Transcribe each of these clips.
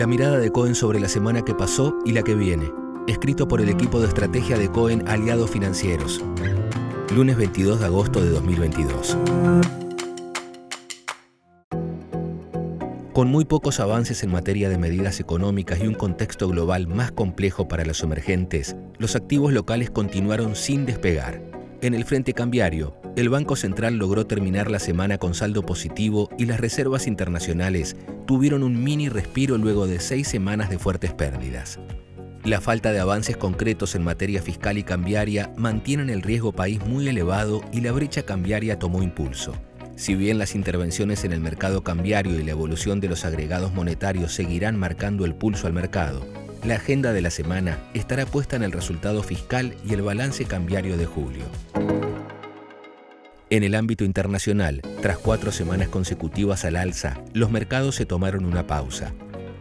La mirada de Cohen sobre la semana que pasó y la que viene. Escrito por el equipo de estrategia de Cohen Aliados Financieros. Lunes 22 de agosto de 2022. Con muy pocos avances en materia de medidas económicas y un contexto global más complejo para los emergentes, los activos locales continuaron sin despegar. En el frente cambiario, el Banco Central logró terminar la semana con saldo positivo y las reservas internacionales tuvieron un mini respiro luego de seis semanas de fuertes pérdidas. La falta de avances concretos en materia fiscal y cambiaria mantienen el riesgo país muy elevado y la brecha cambiaria tomó impulso. Si bien las intervenciones en el mercado cambiario y la evolución de los agregados monetarios seguirán marcando el pulso al mercado, la agenda de la semana estará puesta en el resultado fiscal y el balance cambiario de julio. En el ámbito internacional, tras cuatro semanas consecutivas al alza, los mercados se tomaron una pausa.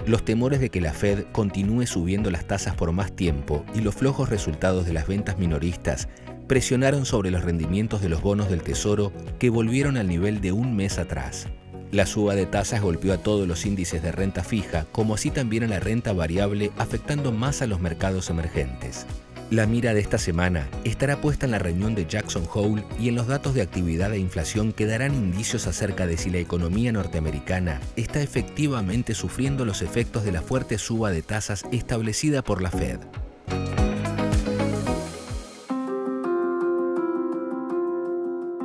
Los temores de que la Fed continúe subiendo las tasas por más tiempo y los flojos resultados de las ventas minoristas presionaron sobre los rendimientos de los bonos del Tesoro que volvieron al nivel de un mes atrás. La suba de tasas golpeó a todos los índices de renta fija, como así también a la renta variable, afectando más a los mercados emergentes. La mira de esta semana estará puesta en la reunión de Jackson Hole y en los datos de actividad e inflación que darán indicios acerca de si la economía norteamericana está efectivamente sufriendo los efectos de la fuerte suba de tasas establecida por la Fed.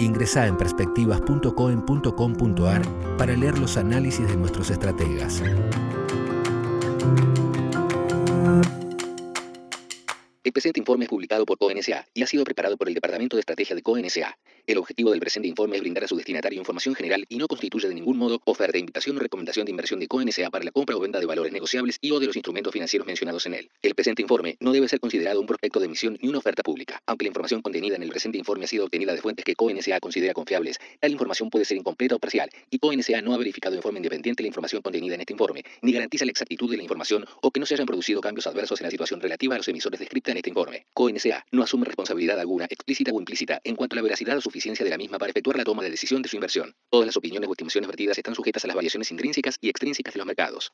Ingresa en perspectivas.coen.com.ar para leer los análisis de nuestros estrategas. El presente informe es publicado por CONSA y ha sido preparado por el Departamento de Estrategia de CONSA. El objetivo del presente informe es brindar a su destinatario información general y no constituye de ningún modo oferta, invitación o recomendación de inversión de CONSA para la compra o venta de valores negociables y o de los instrumentos financieros mencionados en él. El presente informe no debe ser considerado un prospecto de emisión ni una oferta pública. Aunque la información contenida en el presente informe ha sido obtenida de fuentes que CONSA considera confiables, tal información puede ser incompleta o parcial y CONSA no ha verificado en forma independiente la información contenida en este informe, ni garantiza la exactitud de la información o que no se hayan producido cambios adversos en la situación relativa a los emisores descrita en este informe. CONSA no asume responsabilidad alguna, explícita o implícita, en cuanto a la veracidad o suficiencia de la misma para efectuar la toma de decisión de su inversión. Todas las opiniones o estimaciones vertidas están sujetas a las variaciones intrínsecas y extrínsecas de los mercados.